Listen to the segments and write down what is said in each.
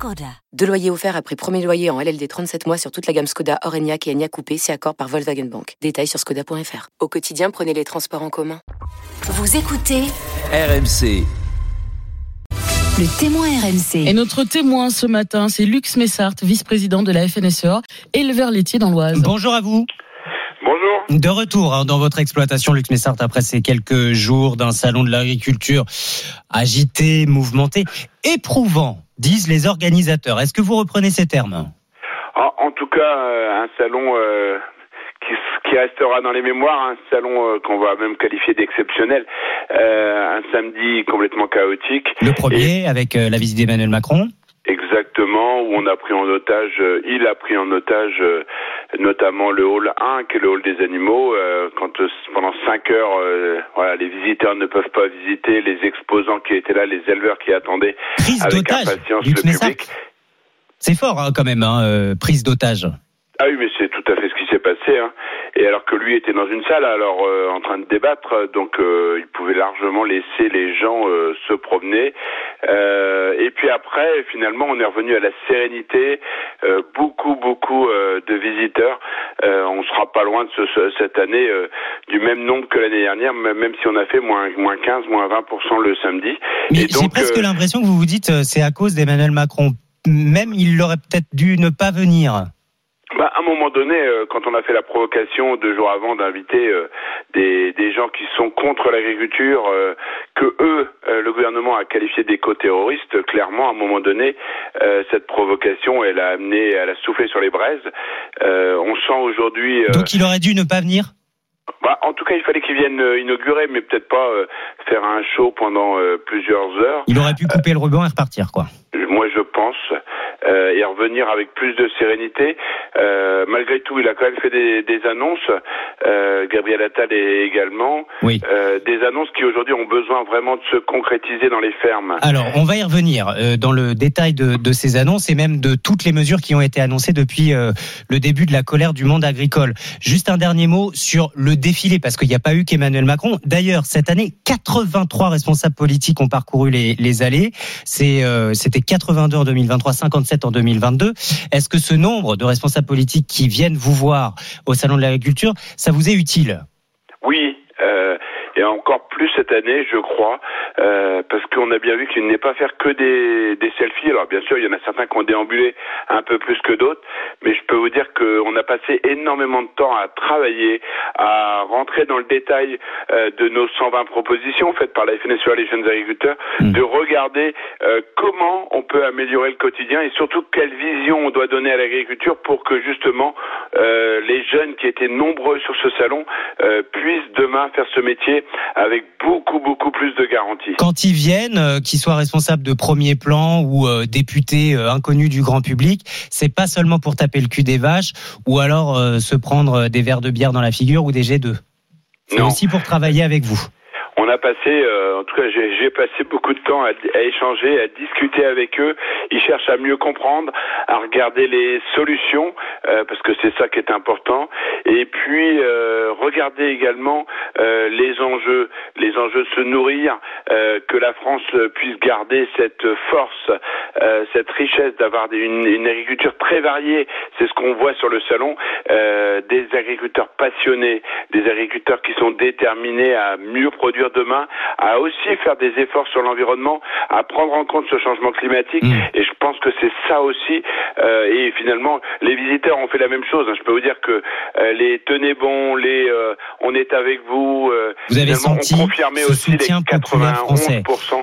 Skoda. Deux loyers offerts après premier loyer en LLD 37 mois sur toute la gamme Skoda, Orenia et Enya Coupé, c'est accord par Volkswagen Bank. Détails sur skoda.fr. Au quotidien, prenez les transports en commun. Vous écoutez RMC. le témoin RMC. Et notre témoin ce matin, c'est Lux Messart, vice-président de la FNSEA, éleveur laitier dans l'Oise. Bonjour à vous. Bonjour. De retour hein, dans votre exploitation, Lux Messart, après ces quelques jours d'un salon de l'agriculture agité, mouvementé, éprouvant, disent les organisateurs. Est-ce que vous reprenez ces termes en tout cas, euh, un salon euh, qui, qui restera dans les mémoires, un salon euh, qu'on va même qualifier d'exceptionnel, Euh, un samedi complètement chaotique. Le premier, avec la visite d'Emmanuel Macron. Exactement, où on a pris en otage, euh, il a pris en otage euh, notamment le hall 1, qui est le hall des animaux. euh, quand pendant 5 heures, voilà, les visiteurs ne peuvent pas visiter, les exposants qui étaient là, les éleveurs qui attendaient Prise avec d'otage. impatience le public. C'est fort hein, quand même, hein, prise d'otage. Ah oui, mais c'est tout à passé. Hein. Et alors que lui était dans une salle, alors euh, en train de débattre, donc euh, il pouvait largement laisser les gens euh, se promener. Euh, et puis après, finalement, on est revenu à la sérénité. Euh, beaucoup, beaucoup euh, de visiteurs. Euh, on sera pas loin de ce, ce- cette année euh, du même nombre que l'année dernière, même si on a fait moins, moins 15, moins 20% le samedi. Mais j'ai presque l'impression que vous vous dites euh, c'est à cause d'Emmanuel Macron. Même il aurait peut-être dû ne pas venir. Bah, à un moment donné, euh, quand on a fait la provocation deux jours avant d'inviter euh, des, des gens qui sont contre l'agriculture, euh, que eux, le gouvernement a qualifié d'éco-terroristes, clairement, à un moment donné, cette provocation, elle a amené, elle a soufflé sur les braises. On sent aujourd'hui. Donc il aurait dû ne pas venir? Bah, en tout cas, il fallait qu'ils viennent euh, inaugurer, mais peut-être pas euh, faire un show pendant euh, plusieurs heures. Il aurait pu couper le ruban et repartir, quoi. Moi, je pense, euh, et revenir avec plus de sérénité. Euh, malgré tout, il a quand même fait des, des annonces. Euh, Gabriel Attal est également Oui. des annonces qui aujourd'hui ont besoin vraiment de se concrétiser dans les fermes. Alors, on va y revenir dans le détail de, de ces annonces et même de toutes les mesures qui ont été annoncées depuis le début de la colère du monde agricole. Juste un dernier mot sur le défilé, parce qu'il n'y a pas eu qu'Emmanuel Macron. D'ailleurs, cette année, 83 responsables politiques ont parcouru les, les allées. C'était 82 en 2023, 57 en 2022. Est-ce que ce nombre de responsables politiques qui viennent vous voir au Salon de l'agriculture, ça vous est utile? Et encore plus cette année, je crois, euh, parce qu'on a bien vu qu'il n'est pas faire que des, des selfies. Alors bien sûr, il y en a certains qui ont déambulé un peu plus que d'autres, mais je peux vous dire qu'on a passé énormément de temps à travailler, à rentrer dans le détail euh, de nos 120 propositions faites par la FNSEA, les jeunes agriculteurs, Mm. de regarder euh, comment on peut améliorer le quotidien et surtout quelle vision on doit donner à l'agriculture pour que justement euh, les jeunes qui étaient nombreux sur ce salon euh, puissent demain faire ce métier avec beaucoup beaucoup plus de garanties. quand ils viennent, euh, qu'ils soient responsables de premier plan ou euh, députés euh, inconnus du grand public, c'est pas seulement pour taper le cul des vaches ou alors euh, se prendre des verres de bière dans la figure ou des G2. C'est Non. aussi pour travailler avec vous. On a passé, euh, en tout cas, j'ai passé beaucoup de temps à, à échanger, à discuter avec eux. Ils cherchent à mieux comprendre, à regarder les solutions, euh, parce que c'est ça qui est important. Et puis euh, regarder également euh, les enjeux, les enjeux de se nourrir, euh, que la France puisse garder cette force, euh, cette richesse d'avoir une, une agriculture très variée. C'est ce qu'on voit sur le salon, des agriculteurs passionnés, des agriculteurs qui sont déterminés à mieux produire demain, à aussi faire des efforts sur l'environnement, à prendre en compte ce changement climatique. Mmh. Et je pense que c'est ça aussi. euh, et finalement, les visiteurs ont fait la même chose. hein. Je peux vous dire que euh, les tenez bon, les euh, on est avec vous. Vous avez senti confirmé aussi les soutien populaire français? 91% euh,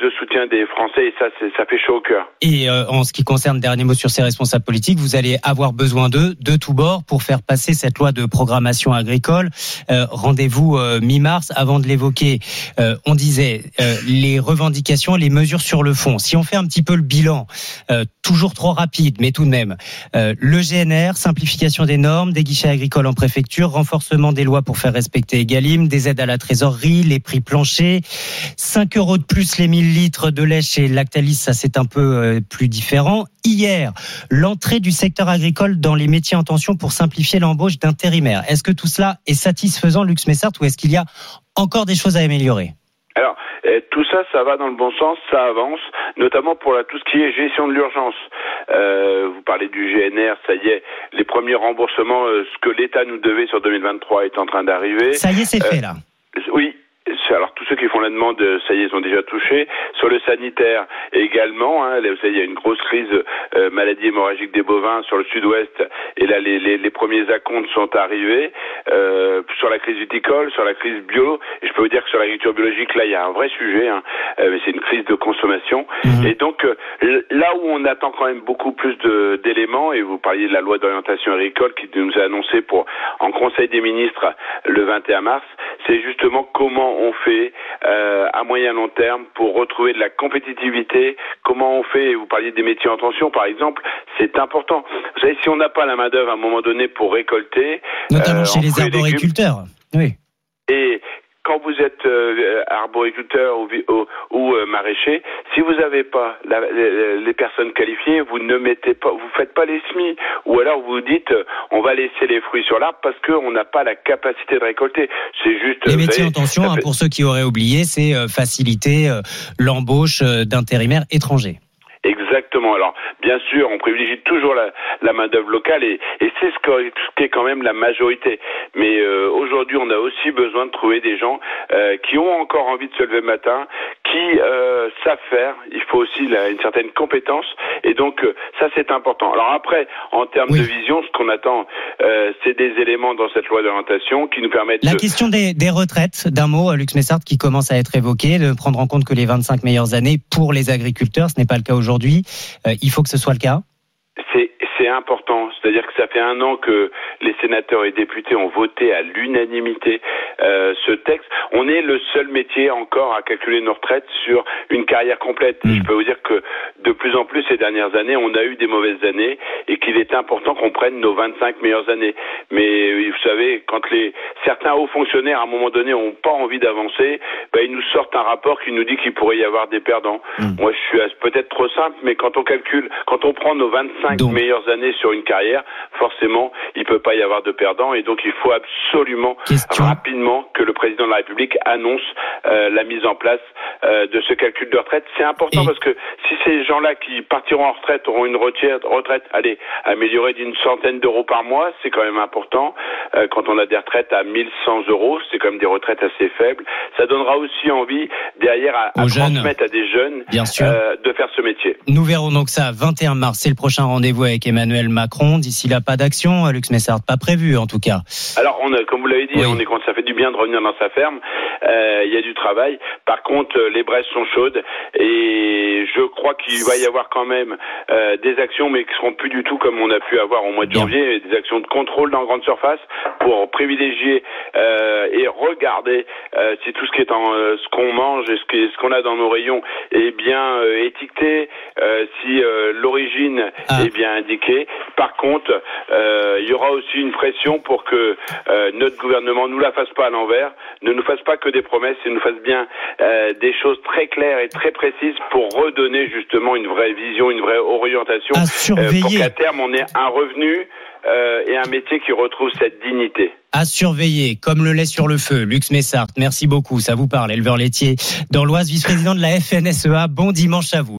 de soutien des Français et ça, ça fait chaud au cœur. Et en ce qui concerne, dernier mot sur ces responsables politiques, vous allez avoir besoin d'eux de tous bords pour faire passer cette loi de programmation agricole. Rendez-vous mi-mars. Avant de l'évoquer, on disait les revendications, les mesures sur le fond. Si on fait un petit peu le bilan, toujours trop rapide, mais tout de même, le GNR, simplification des normes, des guichets agricoles en préfecture, renforcement des lois pour faire respecter Egalim, des aides à la trésorerie, les prix planchers, 5 euros de plus les 1000 litres de lait chez Lactalis, ça c'est un peu euh, plus différent. Hier, l'entrée du secteur agricole dans les métiers en tension pour simplifier l'embauche d'intérimaires. Est-ce que tout cela est satisfaisant, Lux Messart, ou est-ce qu'il y a encore des choses à améliorer? Alors, eh, tout ça, ça va dans le bon sens, ça avance, notamment pour la, tout ce qui est gestion de l'urgence. Euh, vous parlez du GNR, ça y est, les premiers remboursements, euh, ce que l'État nous devait sur 2023 est en train d'arriver. Ça y est, c'est fait là. Oui, tous ceux qui font la demande, ça y est, sont déjà touchés. Sur le sanitaire également, hein, vous savez, il y a une grosse crise euh, maladie hémorragique des bovins sur le sud-ouest, et là les, les, les, premiers acomptes sont arrivés. Euh, sur la crise viticole, sur la crise bio, et je peux vous dire que sur l'agriculture biologique, là il y a un vrai sujet, hein, euh, c'est une crise de consommation. Mhm. Et donc euh, là où on attend quand même beaucoup plus d'éléments, et vous parliez de la loi d'orientation agricole qui nous a annoncé pour en Conseil des ministres le 21 mars, c'est justement comment on fait euh, à moyen long terme pour retrouver de la compétitivité, comment on fait, vous parliez des métiers en tension par exemple, c'est important. Vous savez, si on n'a pas la main d'œuvre à un moment donné pour récolter, notamment euh, chez les arboriculteurs, oui. Et quand vous êtes euh, arboriculteur ou, ou, euh, maraîcher, si vous n'avez pas la, les, personnes qualifiées, vous ne mettez pas, vous faites pas les semis, ou alors vous dites, euh, on va laisser les fruits sur l'arbre parce qu'on n'a pas la capacité de récolter. C'est juste. Les métiers en tension, hein, pour ceux qui auraient oublié, c'est faciliter l'embauche d'intérimaires étrangers. Alors, bien sûr, on privilégie toujours la, la main d'œuvre locale et, c'est ce, ce qui est quand même la majorité. Mais euh, aujourd'hui, on a aussi besoin de trouver des gens euh, qui ont encore envie de se lever le matin, qui euh, savent faire. Il faut aussi une certaine compétence et donc euh, ça c'est important. Alors après, en termes de vision, ce qu'on attend, euh, c'est des éléments dans cette loi d'orientation qui nous permettent. La question des, des retraites, d'un mot, Lux Messard, qui commence à être évoqué, de prendre en compte que les 25 meilleures années pour les agriculteurs, ce n'est pas le cas aujourd'hui. Euh, il faut que ce soit le cas? C'est important. C'est-à-dire que ça fait un an que les sénateurs et députés ont voté à l'unanimité euh, ce texte. On est le seul métier encore à calculer nos retraites sur une carrière complète. Hmm. Je peux vous dire que de plus en plus ces dernières années, on a eu des mauvaises années et qu'il est important qu'on prenne nos 25 meilleures années. Mais vous savez, quand les certains hauts fonctionnaires à un moment donné n'ont pas envie d'avancer, ben, ils nous sortent un rapport qui nous dit qu'il pourrait y avoir des perdants. Hmm. Moi, je suis peut-être trop simple, mais quand on calcule, quand on prend nos 25 meilleures années sur une carrière, forcément, il peut pas y avoir de perdants et donc il faut absolument rapidement que le président de la République annonce euh, la mise en place euh, de ce calcul de retraite. C'est important parce que si ces gens-là qui partiront en retraite auront une retraite, retraite allez, améliorée d'une centaine d'euros par mois, c'est quand même important. Euh, quand on a des retraites à 1100 euros, c'est quand même des retraites assez faibles. Ça donnera aussi envie derrière à, à transmettre à des jeunes de faire ce métier. Nous verrons donc ça 21 mars, c'est le prochain rendez-vous avec Emmanuel Macron. D'ici là, pas d'action, Lux Messard, pas prévu en tout cas. Alors, on a, comme vous l'avez dit, on est quand ça fait du bien de revenir dans sa ferme. Euh, il y a du travail. Par contre, les braises sont chaudes et je crois qu'il va y avoir quand même euh, des actions, mais qui seront plus du tout comme on a pu avoir au mois de janvier, des actions de contrôle dans grande surface pour privilégier euh, et regarder euh, si tout ce qui est en euh, ce qu'on mange et ce qu'on a dans nos rayons est bien euh, étiqueté, si l'origine ah. est bien indiquée. Par contre, il y aura aussi une pression pour que notre gouvernement nous la fasse pas à l'envers, ne nous fasse pas que des promesses et nous fasse bien des choses très claires et très précises pour redonner justement une vraie vision, une vraie orientation, pour qu'à terme on ait un revenu euh, et un métier qui retrouve cette dignité. À surveiller, comme le lait sur le feu. Lux Messart, merci beaucoup, ça vous parle, éleveur laitier dans l'Oise, vice-président de la FNSEA. Bon dimanche à vous.